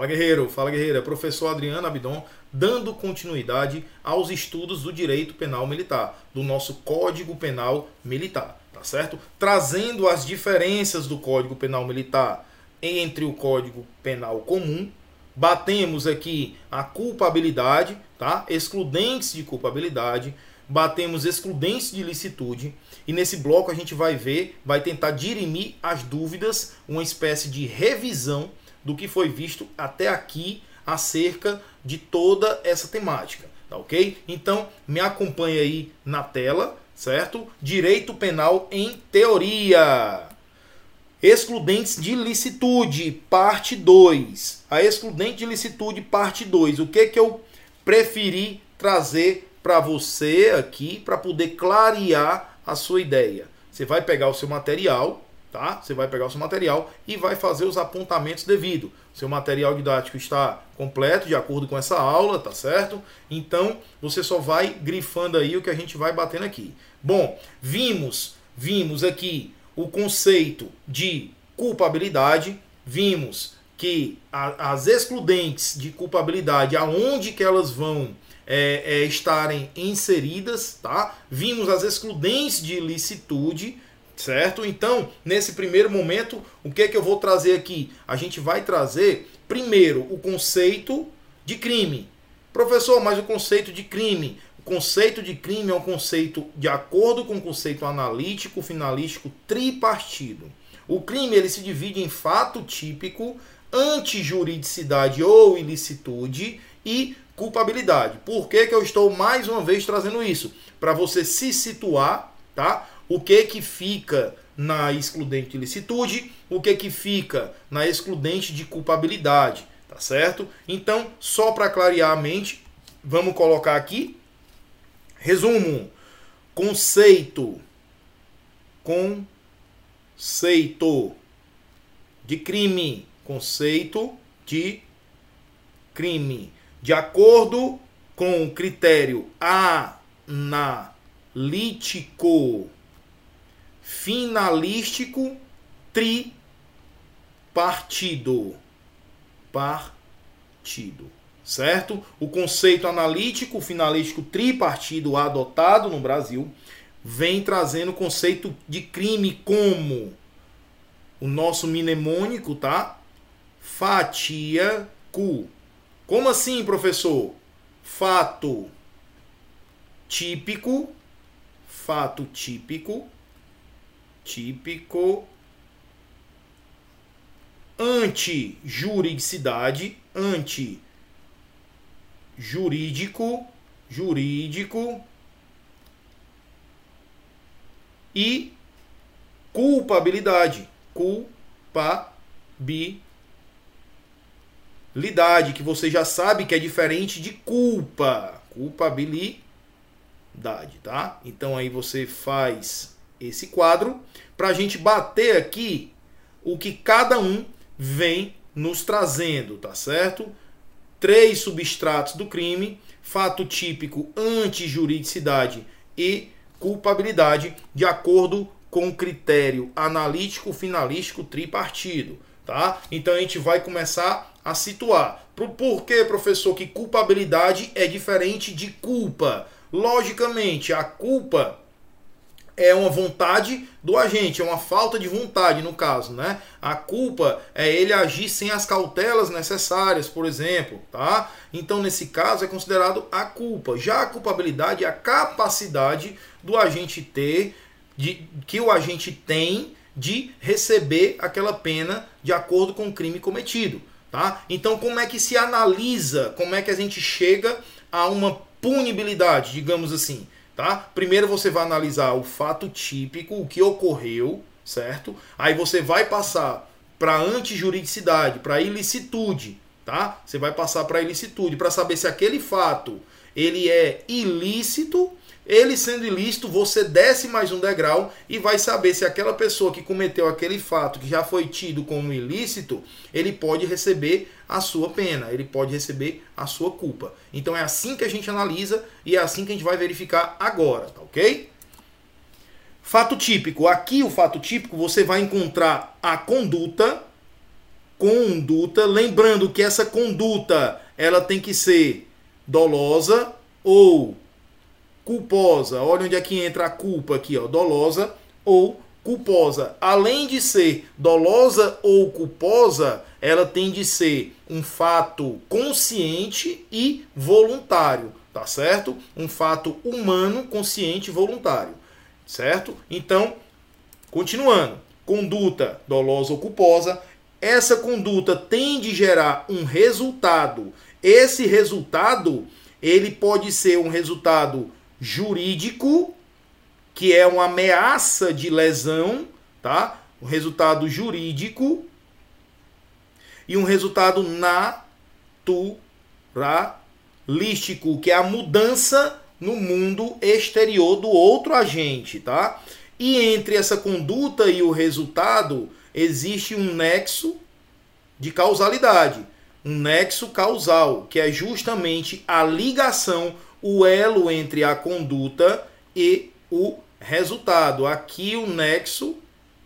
Fala guerreiro, fala guerreira, professor Adriano Abidon, dando continuidade aos estudos do direito penal militar, do nosso Código Penal Militar, tá certo? Trazendo as diferenças do Código Penal Militar entre o Código Penal comum, batemos aqui a culpabilidade, tá? Excludentes de culpabilidade, batemos excludentes de licitude e nesse bloco a gente vai ver, vai tentar dirimir as dúvidas, uma espécie de revisão do que foi visto até aqui acerca de toda essa temática, tá ok? Então me acompanhe aí na tela, certo? Direito penal em teoria. Excludentes de licitude, parte 2. A excludente de licitude, parte 2. O que que eu preferi trazer para você aqui para poder clarear a sua ideia? Você vai pegar o seu material, tá? Você vai pegar o seu material e vai fazer os apontamentos devido. Seu material didático está completo de acordo com essa aula, tá certo? Então, você só vai grifando aí o que a gente vai batendo aqui. Bom, vimos, vimos aqui o conceito de culpabilidade, vimos que a, as excludentes de culpabilidade, aonde que elas vão é, é, estarem inseridas, tá? Vimos as excludentes de ilicitude, certo? Então, nesse primeiro momento, o que é que eu vou trazer aqui? A gente vai trazer primeiro o conceito de crime. Professor, mas o conceito de crime, o conceito de crime é um conceito de acordo com o conceito analítico, finalístico, tripartido. O crime ele se divide em fato típico, antijuridicidade ou ilicitude e culpabilidade. Por que, que eu estou mais uma vez trazendo isso? Para você se situar, tá? O que que fica na excludente de licitude, o que que fica na excludente de culpabilidade, tá certo? Então, só para clarear a mente, vamos colocar aqui. Resumo, conceito. Conceito de crime, conceito de crime, de acordo com o critério analítico finalístico tripartido. Partido. Certo? O conceito analítico finalístico tripartido adotado no Brasil vem trazendo o conceito de crime como o nosso mnemônico, tá? Fatia cu. Como assim, professor? Fato típico, fato típico típico anti-juridicidade, anti-jurídico, jurídico e culpabilidade, culpabilidade, que você já sabe que é diferente de culpa, culpabilidade, tá? Então aí você faz esse quadro para a gente bater aqui o que cada um vem nos trazendo, tá certo? Três substratos do crime, fato típico, antijuridicidade e culpabilidade, de acordo com o critério analítico, finalístico, tripartido, tá? Então a gente vai começar a situar. Por que, professor, que culpabilidade é diferente de culpa? Logicamente, a culpa é uma vontade do agente, é uma falta de vontade no caso, né? A culpa é ele agir sem as cautelas necessárias, por exemplo, tá? Então nesse caso é considerado a culpa. Já a culpabilidade é a capacidade do agente ter de que o agente tem de receber aquela pena de acordo com o crime cometido, tá? Então como é que se analisa, como é que a gente chega a uma punibilidade, digamos assim? Tá? Primeiro você vai analisar o fato típico, o que ocorreu, certo? Aí você vai passar para antijuridicidade, para ilicitude, tá? Você vai passar para ilicitude para saber se aquele fato ele é ilícito ele sendo ilícito, você desce mais um degrau e vai saber se aquela pessoa que cometeu aquele fato que já foi tido como ilícito, ele pode receber a sua pena, ele pode receber a sua culpa. Então é assim que a gente analisa e é assim que a gente vai verificar agora, tá ok? Fato típico. Aqui o fato típico você vai encontrar a conduta, conduta, lembrando que essa conduta ela tem que ser dolosa ou culposa. Olha onde é que entra a culpa aqui, ó, dolosa ou culposa. Além de ser dolosa ou culposa, ela tem de ser um fato consciente e voluntário, tá certo? Um fato humano, consciente e voluntário, certo? Então, continuando. Conduta dolosa ou culposa, essa conduta tem de gerar um resultado. Esse resultado, ele pode ser um resultado jurídico, que é uma ameaça de lesão, tá? Um resultado jurídico e um resultado naturalístico, que é a mudança no mundo exterior do outro agente, tá? E entre essa conduta e o resultado existe um nexo de causalidade, um nexo causal, que é justamente a ligação, o elo entre a conduta e o resultado. Aqui o nexo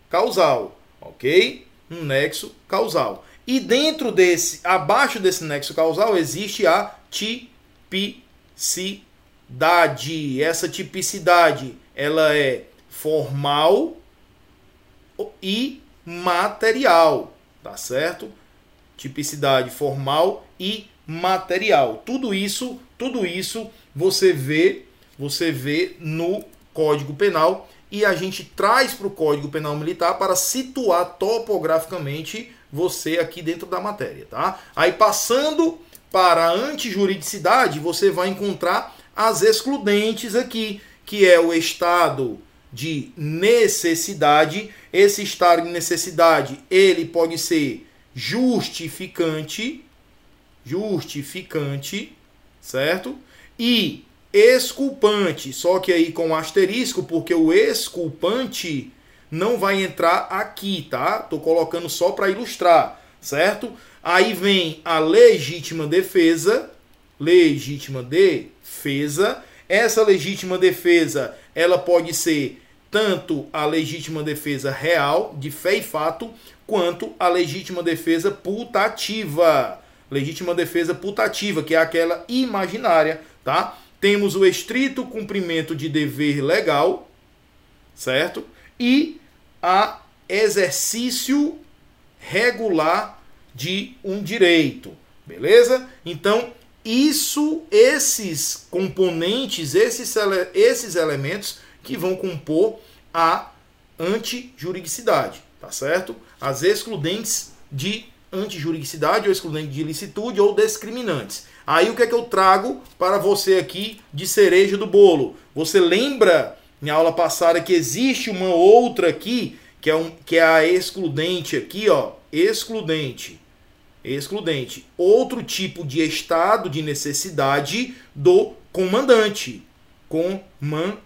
causal, ok? Um nexo causal. E dentro desse, abaixo desse nexo causal, existe a tipicidade. Essa tipicidade, ela é formal e material, tá certo? Tipicidade formal e material. Tudo isso, tudo isso você vê, você vê no Código Penal e a gente traz para o Código Penal Militar para situar topograficamente você aqui dentro da matéria, tá? Aí passando para a antijuridicidade, você vai encontrar as excludentes aqui, que é o estado de necessidade. Esse estado de necessidade, ele pode ser justificante, justificante, certo? E exculpante, só que aí com asterisco, porque o exculpante não vai entrar aqui, tá? Tô colocando só para ilustrar, certo? Aí vem a legítima defesa, legítima defesa. Essa legítima defesa, ela pode ser tanto a legítima defesa real, de fé e fato, quanto a legítima defesa putativa. Legítima defesa putativa, que é aquela imaginária, tá? Temos o estrito cumprimento de dever legal, certo? E a exercício regular de um direito, beleza? Então, isso, esses componentes, esses, esses elementos que vão compor a antijuridicidade, tá certo? As excludentes de antijuridicidade ou excludente de ilicitude ou discriminantes. Aí o que é que eu trago para você aqui de cereja do bolo? Você lembra em aula passada que existe uma outra aqui, que é, um, que é a excludente aqui, ó, excludente. Excludente. Outro tipo de estado de necessidade do comandante. Comandante.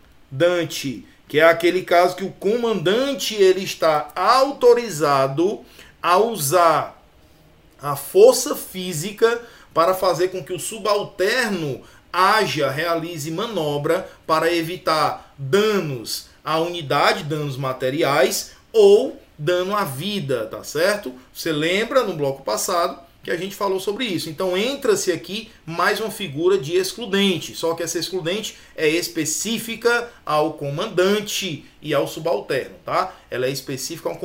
Que é aquele caso que o comandante ele está autorizado a usar a força física para fazer com que o subalterno haja, realize manobra para evitar danos à unidade, danos materiais ou dano à vida, tá certo? Você lembra no bloco passado que a gente falou sobre isso. Então entra-se aqui mais uma figura de excludente, só que essa excludente é específica ao comandante e ao subalterno, tá? Ela é específica ao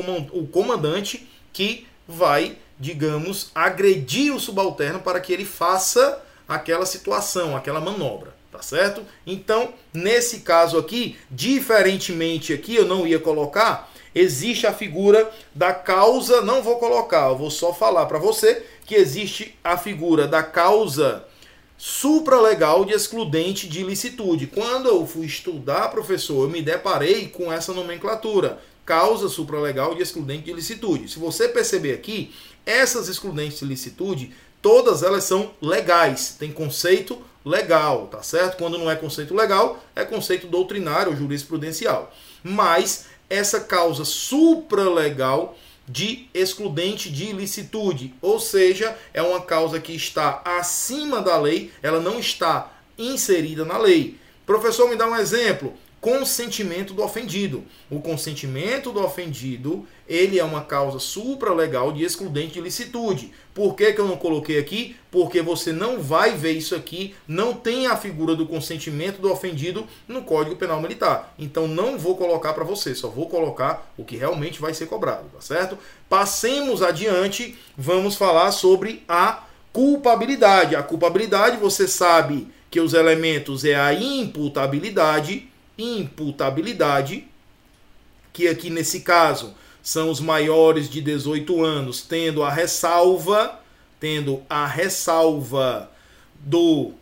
comandante que vai, digamos, agredir o subalterno para que ele faça aquela situação, aquela manobra, tá certo? Então, nesse caso aqui, diferentemente aqui, eu não ia colocar, existe a figura da causa, não vou colocar, eu vou só falar para você que existe a figura da causa supralegal de excludente de ilicitude. Quando eu fui estudar, professor, eu me deparei com essa nomenclatura, causa supralegal de excludente de ilicitude. Se você perceber aqui, essas excludentes de ilicitude todas elas são legais, tem conceito legal, tá certo? Quando não é conceito legal, é conceito doutrinário ou jurisprudencial. Mas essa causa supralegal de excludente de ilicitude, ou seja, é uma causa que está acima da lei, ela não está inserida na lei. Professor, me dá um exemplo. Consentimento do ofendido. O consentimento do ofendido, ele é uma causa supralegal de excludente de licitude. Por que, que eu não coloquei aqui? Porque você não vai ver isso aqui, não tem a figura do consentimento do ofendido no Código Penal Militar. Então não vou colocar para você, só vou colocar o que realmente vai ser cobrado, tá certo? Passemos adiante, vamos falar sobre a culpabilidade. A culpabilidade, você sabe que os elementos é a imputabilidade, imputabilidade, que aqui nesse caso são os maiores de 18 anos, tendo a ressalva, tendo a ressalva do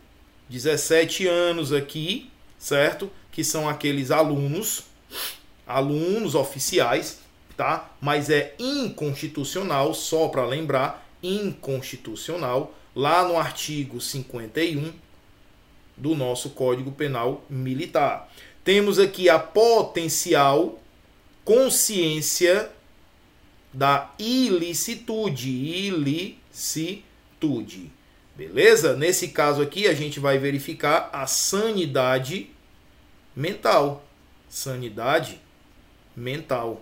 17 anos aqui, certo? Que são aqueles alunos, alunos oficiais, tá? Mas é inconstitucional, só para lembrar, inconstitucional, lá no artigo 51 do nosso Código Penal Militar. Temos aqui a potencial consciência da ilicitude. Ilicitude. Beleza? Nesse caso aqui, a gente vai verificar a sanidade mental. Sanidade mental.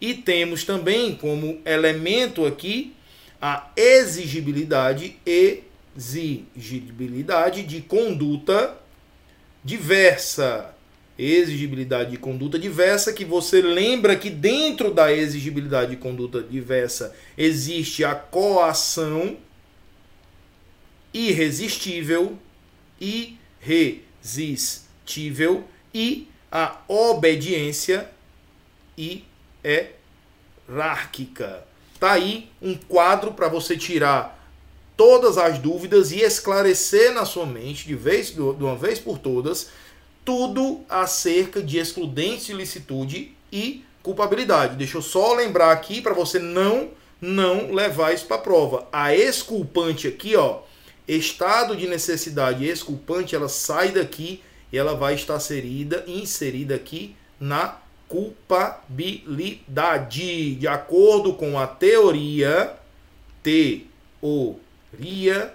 E temos também como elemento aqui a exigibilidade exigibilidade de conduta diversa. Exigibilidade de conduta diversa, que você lembra que dentro da exigibilidade de conduta diversa existe a coação irresistível, irresistível e a obediência hierárquica. Tá aí um quadro para você tirar todas as dúvidas e esclarecer na sua mente, de, vez, de uma vez por todas, tudo acerca de excludentes de licitude e culpabilidade. Deixa eu só lembrar aqui para você não não levar isso para prova. A exculpante aqui, ó, estado de necessidade exculpante, ela sai daqui e ela vai estar inserida, inserida aqui na culpabilidade, de acordo com a teoria teoria Ria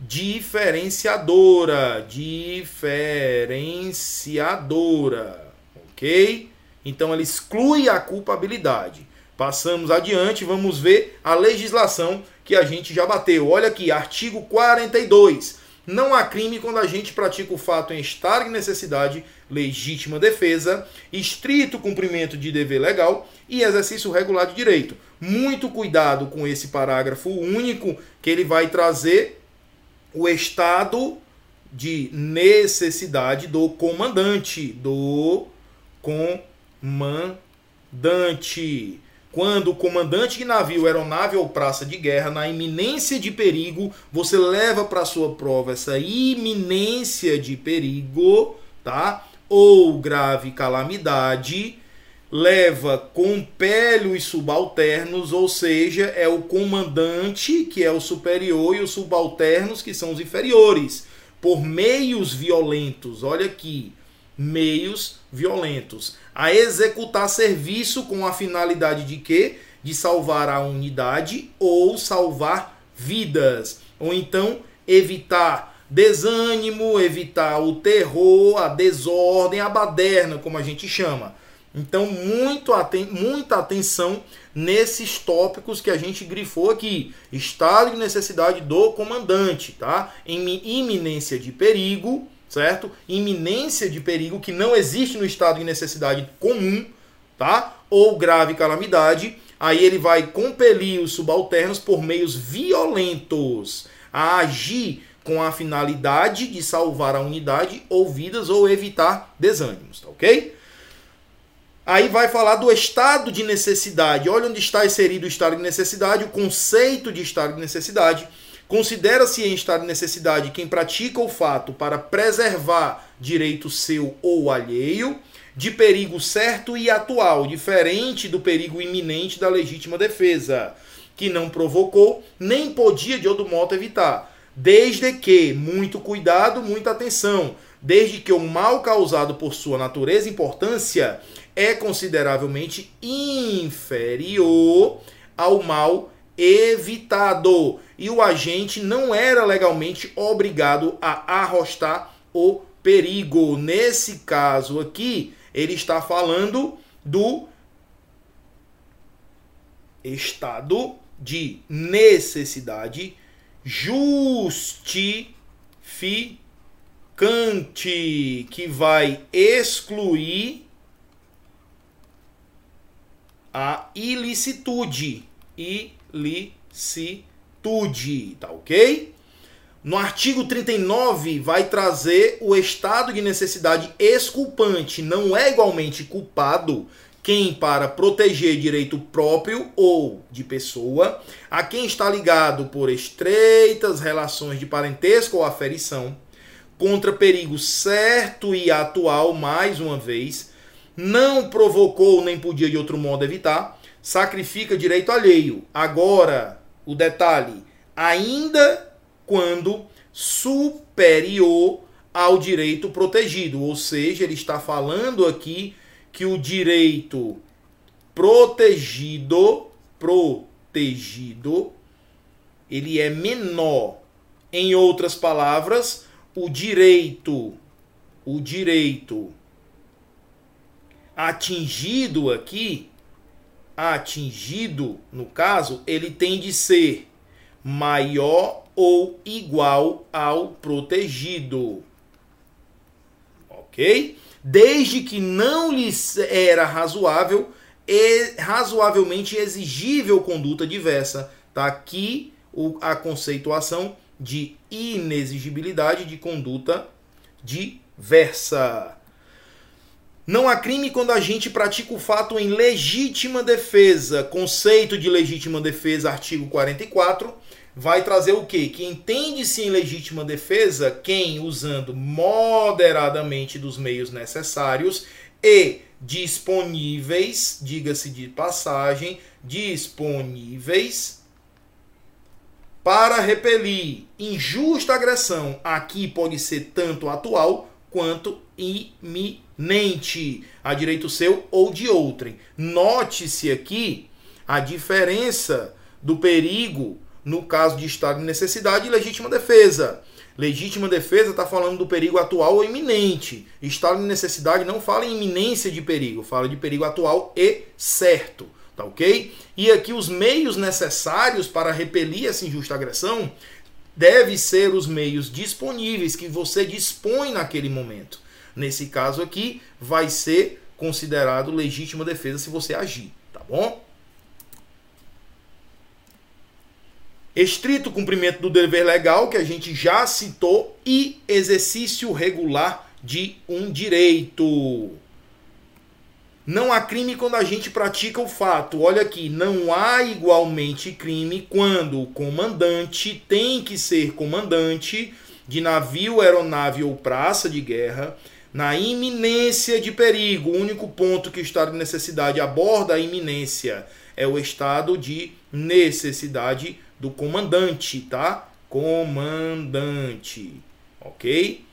diferenciadora, diferenciadora, ok? Então ela exclui a culpabilidade. Passamos adiante, vamos ver a legislação que a gente já bateu. Olha aqui, artigo 42. Não há crime quando a gente pratica o fato em estado de necessidade, legítima defesa, estrito cumprimento de dever legal e exercício regular de direito. Muito cuidado com esse parágrafo único, que ele vai trazer o estado de necessidade do comandante, do comandante quando o comandante de navio, aeronave ou praça de guerra, na iminência de perigo, você leva para sua prova essa iminência de perigo, tá? Ou grave calamidade, leva compele os subalternos, ou seja, é o comandante que é o superior e os subalternos que são os inferiores, por meios violentos. Olha aqui, meios violentos a executar serviço com a finalidade de quê? De salvar a unidade ou salvar vidas. Ou então evitar desânimo, evitar o terror, a desordem, a baderna, como a gente chama. Então, muito aten muita atenção nesses tópicos que a gente grifou aqui. Estado de necessidade do comandante, tá? Em iminência de perigo, certo? Iminência de perigo que não existe no estado de necessidade comum, tá? Ou grave calamidade, aí ele vai compelir os subalternos por meios violentos a agir com a finalidade de salvar a unidade ou vidas ou evitar desânimos, tá ok? Aí vai falar do estado de necessidade. Olha onde está inserido o estado de necessidade, o conceito de estado de necessidade Considera-se em estado de necessidade quem pratica o fato para preservar direito seu ou alheio, de perigo certo e atual, diferente do perigo iminente da legítima defesa, que não provocou nem podia de outro modo evitar. Desde que, muito cuidado, muita atenção, desde que o mal causado por sua natureza e importância é consideravelmente inferior ao mal evitado e o agente não era legalmente obrigado a arrostar o perigo. Nesse caso aqui, ele está falando do estado de necessidade justificante, que vai excluir a ilicitude. Ilicitude, tá ok? No artigo 39, vai trazer o estado de necessidade exculpante. Não é igualmente culpado quem, para proteger direito próprio ou de pessoa, a quem está ligado por estreitas relações de parentesco ou aferição, contra perigo certo e atual, mais uma vez, não provocou nem podia de outro modo evitar, sacrifica direito alheio. Agora, o detalhe, ainda quando superior ao direito protegido. Ou seja, ele está falando aqui que o direito protegido, protegido, ele é menor. Em outras palavras, o direito, o direito atingido aqui, atingido no caso, ele tem de ser maior ou igual ao protegido. Ok? Desde que não lhes era razoável e razoavelmente exigível conduta diversa. Tá aqui a conceituação de inexigibilidade de conduta diversa. Não há crime quando a gente pratica o fato em legítima defesa. Conceito de legítima defesa, artigo 44 vai trazer o quê? Que entende-se em legítima defesa quem, usando moderadamente dos meios necessários e disponíveis, diga-se de passagem, disponíveis para repelir injusta agressão. Aqui pode ser tanto atual quanto iminente, a direito seu ou de outrem. Note-se aqui a diferença do perigo no caso de estado de necessidade e legítima defesa. Legítima defesa está falando do perigo atual ou iminente. Estado de necessidade não fala em iminência de perigo, fala de perigo atual e certo. Tá ok? E aqui os meios necessários para repelir essa injusta agressão devem ser os meios disponíveis que você dispõe naquele momento. Nesse caso aqui, vai ser considerado legítima defesa se você agir, tá bom? estrito cumprimento do dever legal, que a gente já citou, e exercício regular de um direito. Não há crime quando a gente pratica o fato. Olha aqui, não há igualmente crime quando o comandante tem que ser comandante de navio, aeronave ou praça de guerra, na iminência de perigo. O único ponto que o estado de necessidade aborda a iminência é o estado de necessidade do comandante, tá? Comandante, ok?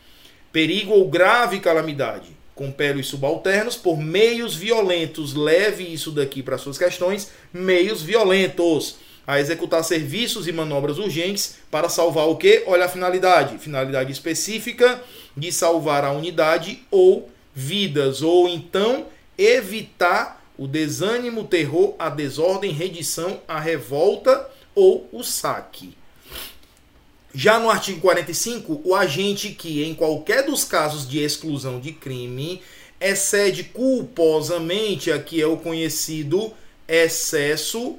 Perigo ou grave calamidade. Compele os subalternos por meios violentos. Leve isso daqui para suas questões. Meios violentos. A executar serviços e manobras urgentes para salvar o quê? Olha a finalidade. Finalidade específica de salvar a unidade ou vidas. Ou então evitar o desânimo, o terror, a desordem, redição, a revolta ou o saque. Já no artigo 45, o agente que, em qualquer dos casos de exclusão de crime, excede culposamente, aqui é o conhecido excesso,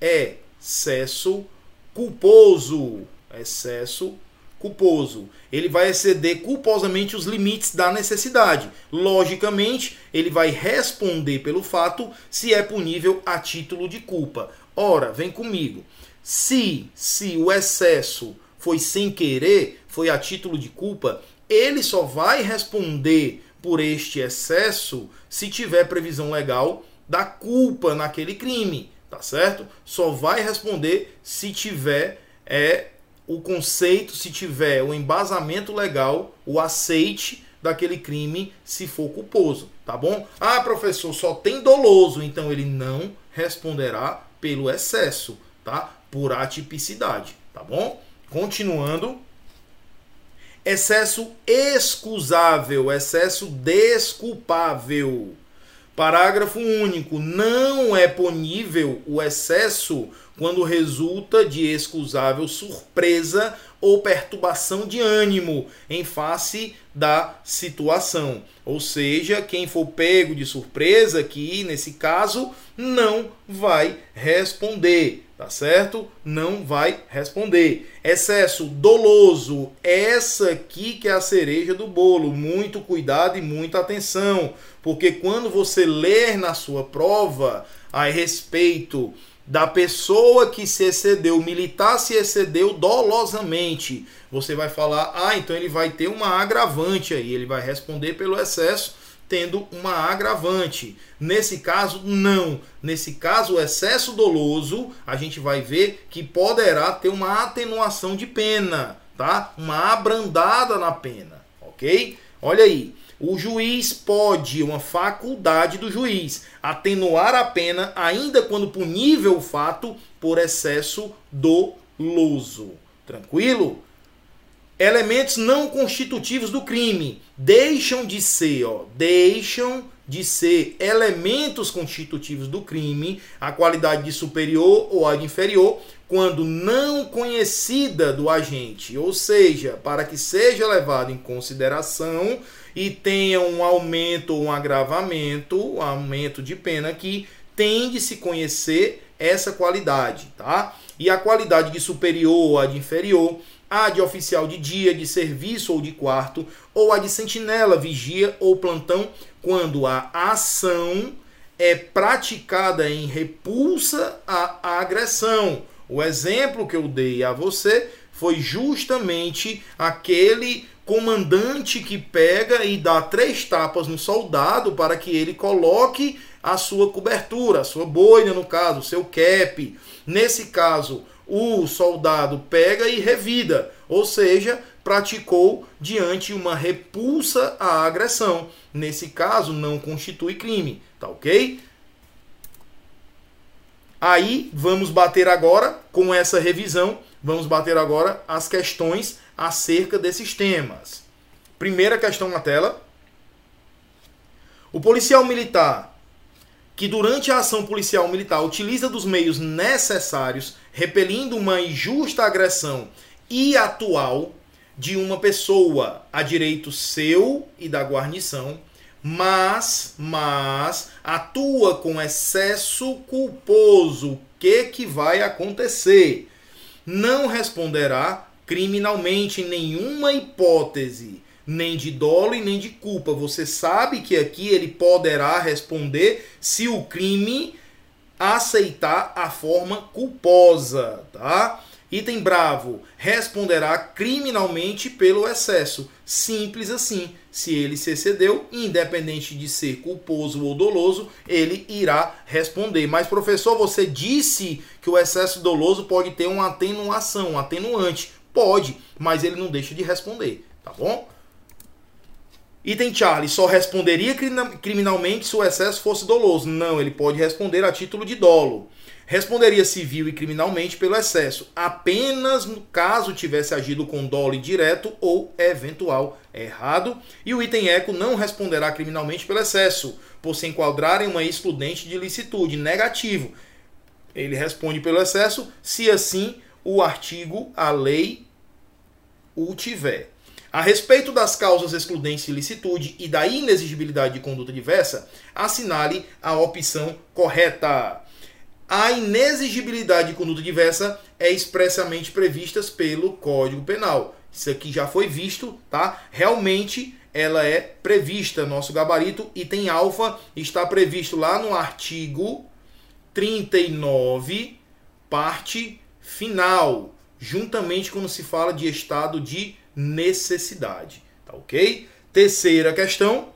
excesso culposo, excesso culposo. Ele vai exceder culposamente os limites da necessidade. Logicamente, ele vai responder pelo fato se é punível a título de culpa. Ora, vem comigo. Se, se o excesso foi sem querer, foi a título de culpa, ele só vai responder por este excesso se tiver previsão legal da culpa naquele crime, tá certo? Só vai responder se tiver é o conceito, se tiver o embasamento legal, o aceite daquele crime se for culposo, tá bom? Ah, professor, só tem doloso, então ele não responderá pelo excesso, tá? Por atipicidade, tá bom? Continuando. Excesso excusável, excesso desculpável. Parágrafo único. Não é punível o excesso quando resulta de excusável surpresa ou perturbação de ânimo em face da situação. Ou seja, quem for pego de surpresa aqui, nesse caso, não vai responder, tá certo? Não vai responder. Excesso doloso, essa aqui que é a cereja do bolo. Muito cuidado e muita atenção, porque quando você ler na sua prova a respeito da pessoa que se excedeu, militar se excedeu dolosamente, você vai falar, ah, então ele vai ter uma agravante aí, ele vai responder pelo excesso tendo uma agravante. Nesse caso, não. Nesse caso, o excesso doloso, a gente vai ver que poderá ter uma atenuação de pena, tá? Uma abrandada na pena, ok? Olha aí. O juiz pode, uma faculdade do juiz, atenuar a pena, ainda quando punível o fato, por excesso doloso. Tranquilo? Elementos não constitutivos do crime deixam de ser, ó, deixam de ser elementos constitutivos do crime, a qualidade de superior ou a de inferior, quando não conhecida do agente, ou seja, para que seja levado em consideração e tenha um aumento ou um agravamento, um aumento de pena que tem de se conhecer essa qualidade, tá? E a qualidade de superior ou a de inferior, a de oficial de dia, de serviço ou de quarto, ou a de sentinela, vigia ou plantão, quando a ação é praticada em repulsa à agressão. O exemplo que eu dei a você foi justamente aquele comandante que pega e dá três tapas no soldado para que ele coloque a sua cobertura, a sua boina, no caso, o seu cap. Nesse caso, o soldado pega e revida, ou seja, praticou diante uma repulsa à agressão. Nesse caso, não constitui crime, tá ok? Aí vamos bater agora com essa revisão, vamos bater agora as questões acerca desses temas. Primeira questão na tela. O policial militar que durante a ação policial militar utiliza dos meios necessários, repelindo uma injusta agressão e atual de uma pessoa a direito seu e da guarnição, mas, mas atua com excesso culposo, o que que vai acontecer? Não responderá criminalmente nenhuma hipótese, nem de dolo e nem de culpa. Você sabe que aqui ele poderá responder se o crime aceitar a forma culposa, tá? Item bravo, responderá criminalmente pelo excesso. Simples assim. Se ele se excedeu, independente de ser culposo ou doloso, ele irá responder. Mas, professor, você disse que o excesso doloso pode ter uma atenuação, um atenuante. Pode, mas ele não deixa de responder, tá bom? Item Charlie só responderia criminalmente se o excesso fosse doloso. Não, ele pode responder a título de dolo. Responderia civil e criminalmente pelo excesso, apenas no caso tivesse agido com dolo direto ou eventual errado. E o item eco não responderá criminalmente pelo excesso, por se enquadrar em uma excludente de licitude negativo. Ele responde pelo excesso se assim o artigo, a lei, o tiver. A respeito das causas excludentes de licitude e da inexigibilidade de conduta diversa, assinale a opção correta. A inexigibilidade de conduta diversa é expressamente prevista pelo Código Penal. Isso aqui já foi visto, tá? Realmente ela é prevista. Nosso gabarito item alfa está previsto lá no artigo 39, parte final, juntamente quando se fala de estado de necessidade, tá ok? Terceira questão,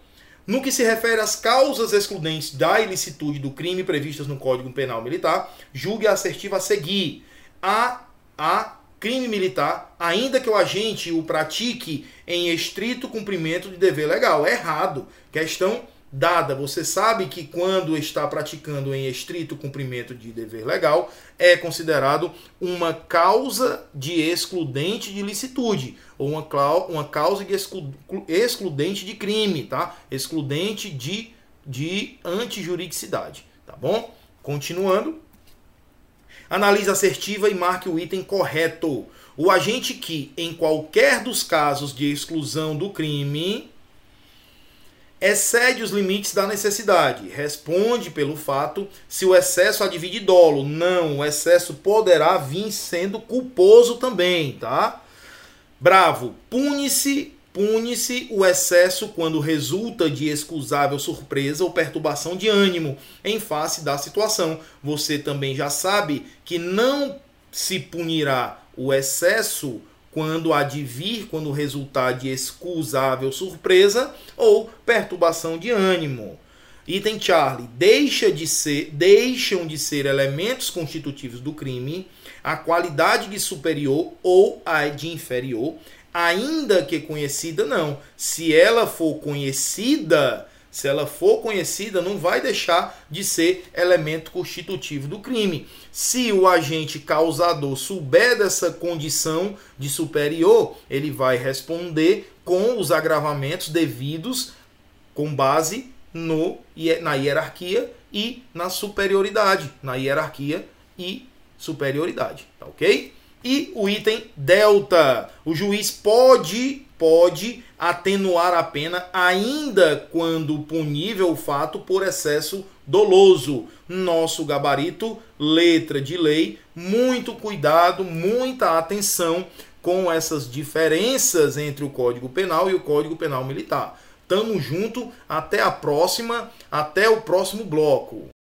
no que se refere às causas excludentes da ilicitude do crime previstas no Código Penal Militar, julgue a assertiva a seguir. A, a crime militar, ainda que o agente o pratique em estrito cumprimento de dever legal. É errado. Questão dada. Você sabe que quando está praticando em estrito cumprimento de dever legal, é considerado uma causa de excludente de licitude, ou uma, uma causa de excludente de crime, tá? Excludente de, de antijuridicidade, tá bom? Continuando. Analise assertiva e marque o item correto. O agente que, em qualquer dos casos de exclusão do crime, excede os limites da necessidade. Responde pelo fato se o excesso advide de dolo. Não, o excesso poderá vir sendo culposo também, tá? Bravo, pune-se Pune-se o excesso quando resulta de excusável surpresa ou perturbação de ânimo em face da situação. Você também já sabe que não se punirá o excesso quando advir, quando resultar de excusável surpresa ou perturbação de ânimo. Item Charlie, deixa de ser, deixam de ser elementos constitutivos do crime a qualidade de superior ou a de inferior ainda que conhecida, não. Se ela for conhecida, se ela for conhecida, não vai deixar de ser elemento constitutivo do crime. Se o agente causador souber dessa condição de superior, ele vai responder com os agravamentos devidos com base no, na hierarquia e na superioridade. Na hierarquia e superioridade, tá ok? E o item delta. O juiz pode pode atenuar a pena ainda quando punível o fato por excesso doloso. Nosso gabarito, letra de lei, muito cuidado, muita atenção com essas diferenças entre o Código Penal e o Código Penal Militar. Tamo junto, até a próxima, até o próximo bloco.